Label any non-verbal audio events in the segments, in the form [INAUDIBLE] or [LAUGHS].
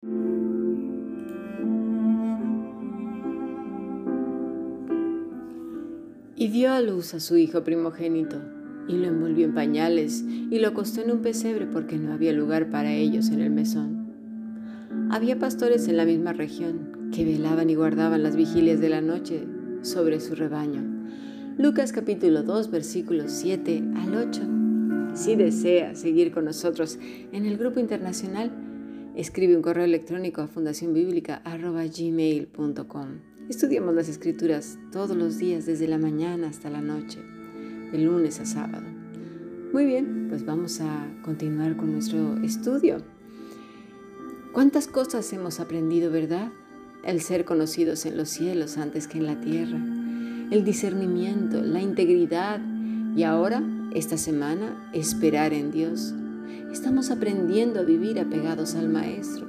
Y dio a luz a su hijo primogénito, y lo envolvió en pañales, y lo acostó en un pesebre porque no había lugar para ellos en el mesón. Había pastores en la misma región que velaban y guardaban las vigilias de la noche sobre su rebaño. Lucas capítulo 2 versículos 7 al 8. Si desea seguir con nosotros en el grupo internacional, escribe un correo electrónico a fundacionbiblica.gmail.com. Estudiamos las escrituras todos los días desde la mañana hasta la noche, de lunes a sábado. Muy bien, pues vamos a continuar con nuestro estudio. ¿Cuántas cosas hemos aprendido, verdad? El ser conocidos en los cielos antes que en la tierra, el discernimiento, la integridad y ahora, esta semana, esperar en Dios. Estamos aprendiendo a vivir apegados al Maestro,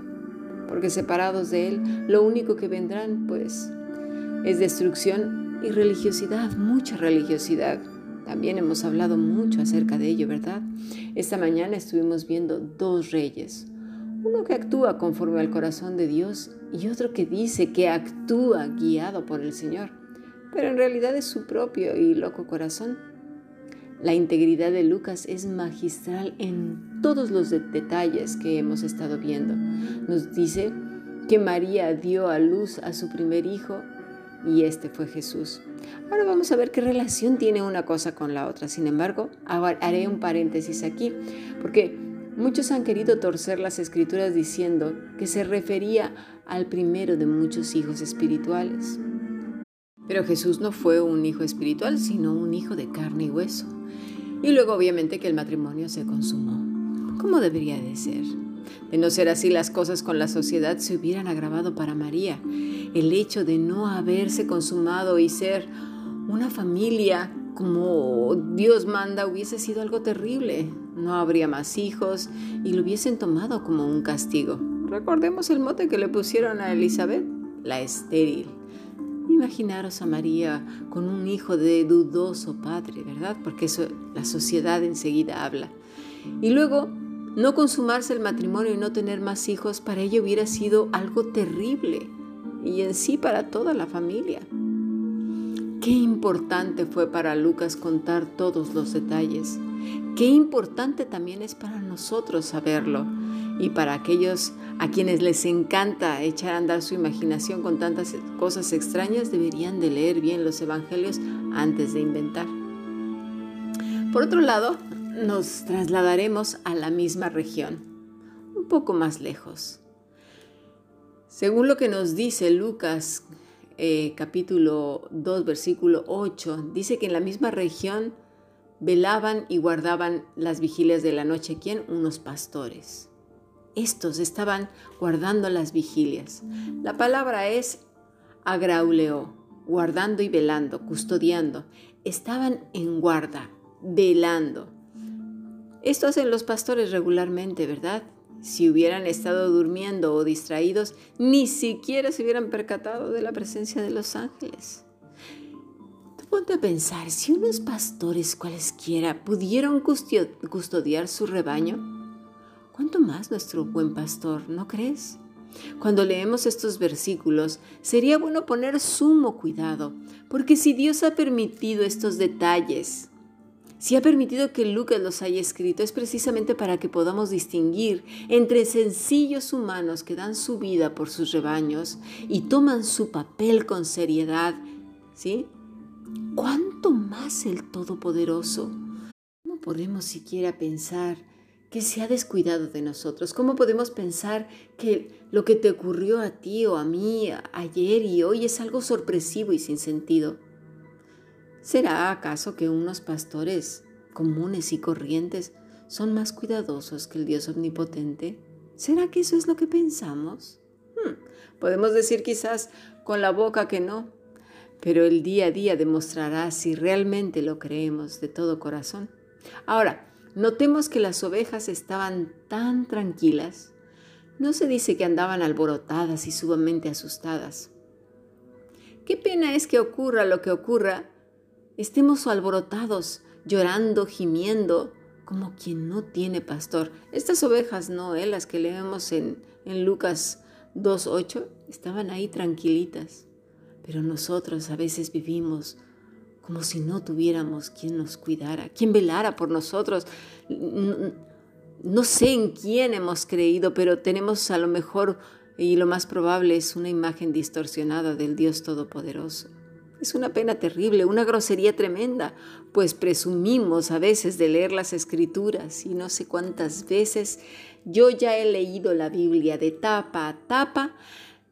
porque separados de Él, lo único que vendrán, pues, es destrucción y religiosidad, mucha religiosidad. También hemos hablado mucho acerca de ello, ¿verdad? Esta mañana estuvimos viendo dos reyes. Uno que actúa conforme al corazón de Dios y otro que dice que actúa guiado por el Señor, pero en realidad es su propio y loco corazón. La integridad de Lucas es magistral en todos los detalles que hemos estado viendo. Nos dice que María dio a luz a su primer hijo y este fue Jesús. Ahora vamos a ver qué relación tiene una cosa con la otra. Sin embargo, haré un paréntesis aquí, porque muchos han querido torcer las escrituras diciendo que se refería al primero de muchos hijos espirituales. Pero Jesús no fue un hijo espiritual, sino un hijo de carne y hueso. Y luego obviamente que el matrimonio se consumó. ¿Cómo debería de ser? De no ser así las cosas con la sociedad se hubieran agravado para María. El hecho de no haberse consumado y ser una familia como Dios manda hubiese sido algo terrible. No habría más hijos y lo hubiesen tomado como un castigo. Recordemos el mote que le pusieron a Elizabeth, la estéril. Imaginaros a María con un hijo de dudoso padre, ¿verdad? Porque eso la sociedad enseguida habla. Y luego no consumarse el matrimonio y no tener más hijos para ella hubiera sido algo terrible y en sí para toda la familia. Qué importante fue para Lucas contar todos los detalles. Qué importante también es para nosotros saberlo. Y para aquellos a quienes les encanta echar a andar su imaginación con tantas cosas extrañas, deberían de leer bien los evangelios antes de inventar. Por otro lado, nos trasladaremos a la misma región, un poco más lejos. Según lo que nos dice Lucas eh, capítulo 2 versículo 8, dice que en la misma región velaban y guardaban las vigilias de la noche. ¿Quién? Unos pastores. Estos estaban guardando las vigilias. La palabra es agrauleo, guardando y velando, custodiando. Estaban en guarda, velando. Esto hacen los pastores regularmente, ¿verdad? Si hubieran estado durmiendo o distraídos, ni siquiera se hubieran percatado de la presencia de los ángeles. Tú ponte a pensar, si unos pastores cualesquiera pudieron custodiar su rebaño, ¿cuánto más nuestro buen pastor, no crees? Cuando leemos estos versículos, sería bueno poner sumo cuidado, porque si Dios ha permitido estos detalles, si ha permitido que Lucas los haya escrito es precisamente para que podamos distinguir entre sencillos humanos que dan su vida por sus rebaños y toman su papel con seriedad, ¿sí? ¿Cuánto más el Todopoderoso? ¿Cómo podemos siquiera pensar que se ha descuidado de nosotros? ¿Cómo podemos pensar que lo que te ocurrió a ti o a mí ayer y hoy es algo sorpresivo y sin sentido? ¿Será acaso que unos pastores comunes y corrientes son más cuidadosos que el Dios omnipotente? ¿Será que eso es lo que pensamos? Hmm, podemos decir quizás con la boca que no, pero el día a día demostrará si realmente lo creemos de todo corazón. Ahora, notemos que las ovejas estaban tan tranquilas. No se dice que andaban alborotadas y sumamente asustadas. Qué pena es que ocurra lo que ocurra estemos alborotados, llorando, gimiendo, como quien no tiene pastor. Estas ovejas no, ¿eh? las que leemos en, en Lucas 2.8 estaban ahí tranquilitas, pero nosotros a veces vivimos como si no tuviéramos quien nos cuidara, quien velara por nosotros. No sé en quién hemos creído, pero tenemos a lo mejor, y lo más probable es una imagen distorsionada del Dios Todopoderoso. Es una pena terrible, una grosería tremenda, pues presumimos a veces de leer las escrituras y no sé cuántas veces yo ya he leído la Biblia de tapa a tapa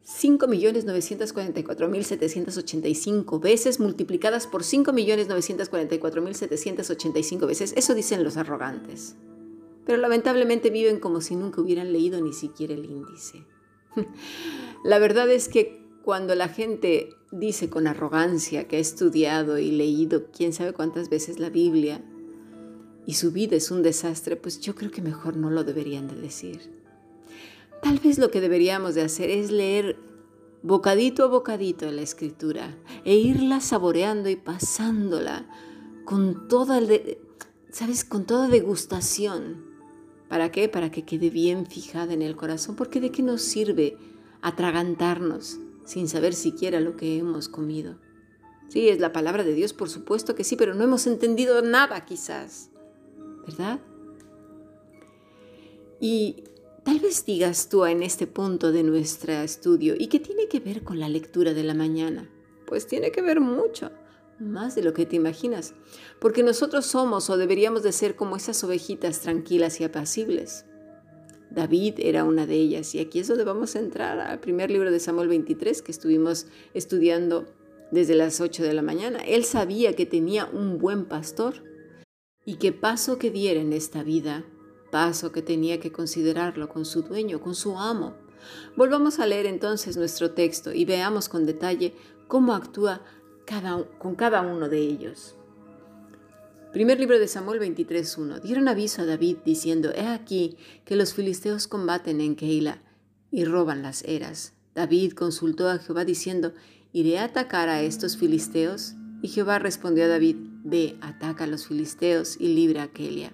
5.944.785 veces multiplicadas por 5.944.785 veces. Eso dicen los arrogantes. Pero lamentablemente viven como si nunca hubieran leído ni siquiera el índice. [LAUGHS] La verdad es que cuando la gente dice con arrogancia que ha estudiado y leído quién sabe cuántas veces la Biblia y su vida es un desastre, pues yo creo que mejor no lo deberían de decir. Tal vez lo que deberíamos de hacer es leer bocadito a bocadito la escritura e irla saboreando y pasándola con toda, ¿sabes? Con toda degustación. ¿Para qué? Para que quede bien fijada en el corazón. Porque de qué nos sirve atragantarnos sin saber siquiera lo que hemos comido. Sí, es la palabra de Dios, por supuesto que sí, pero no hemos entendido nada quizás. ¿Verdad? Y Tal vez digas tú en este punto de nuestro estudio, ¿y qué tiene que ver con la lectura de la mañana? Pues tiene que ver mucho, más de lo que te imaginas, porque nosotros somos o deberíamos de ser como esas ovejitas tranquilas y apacibles. David era una de ellas y aquí es donde vamos a entrar al primer libro de Samuel 23 que estuvimos estudiando desde las 8 de la mañana. Él sabía que tenía un buen pastor y que paso que diera en esta vida paso que tenía que considerarlo con su dueño, con su amo. Volvamos a leer entonces nuestro texto y veamos con detalle cómo actúa cada, con cada uno de ellos. Primer libro de Samuel 23.1. Dieron aviso a David diciendo, He aquí que los filisteos combaten en Keila y roban las eras. David consultó a Jehová diciendo, ¿iré a atacar a estos filisteos? Y Jehová respondió a David, Ve, ataca a los filisteos y libra a Keila.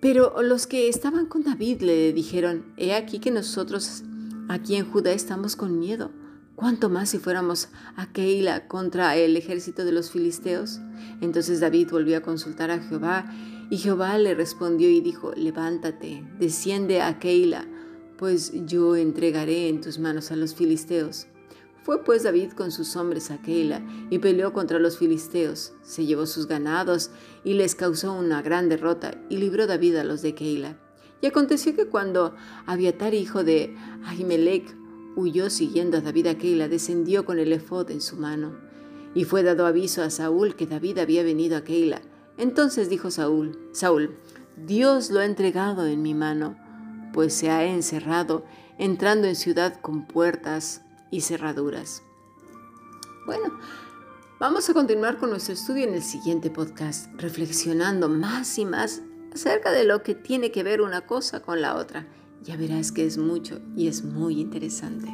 Pero los que estaban con David le dijeron, he aquí que nosotros aquí en Judá estamos con miedo. ¿Cuánto más si fuéramos a Keila contra el ejército de los filisteos? Entonces David volvió a consultar a Jehová y Jehová le respondió y dijo, levántate, desciende a Keila, pues yo entregaré en tus manos a los filisteos. Fue pues David con sus hombres a Keila y peleó contra los filisteos. Se llevó sus ganados y les causó una gran derrota y libró David a los de Keila. Y aconteció que cuando Abiatar, hijo de Ahimelech, huyó siguiendo a David a Keila, descendió con el efod en su mano. Y fue dado aviso a Saúl que David había venido a Keila. Entonces dijo Saúl, Saúl, Dios lo ha entregado en mi mano, pues se ha encerrado, entrando en ciudad con puertas y cerraduras. Bueno, vamos a continuar con nuestro estudio en el siguiente podcast, reflexionando más y más acerca de lo que tiene que ver una cosa con la otra. Ya verás que es mucho y es muy interesante.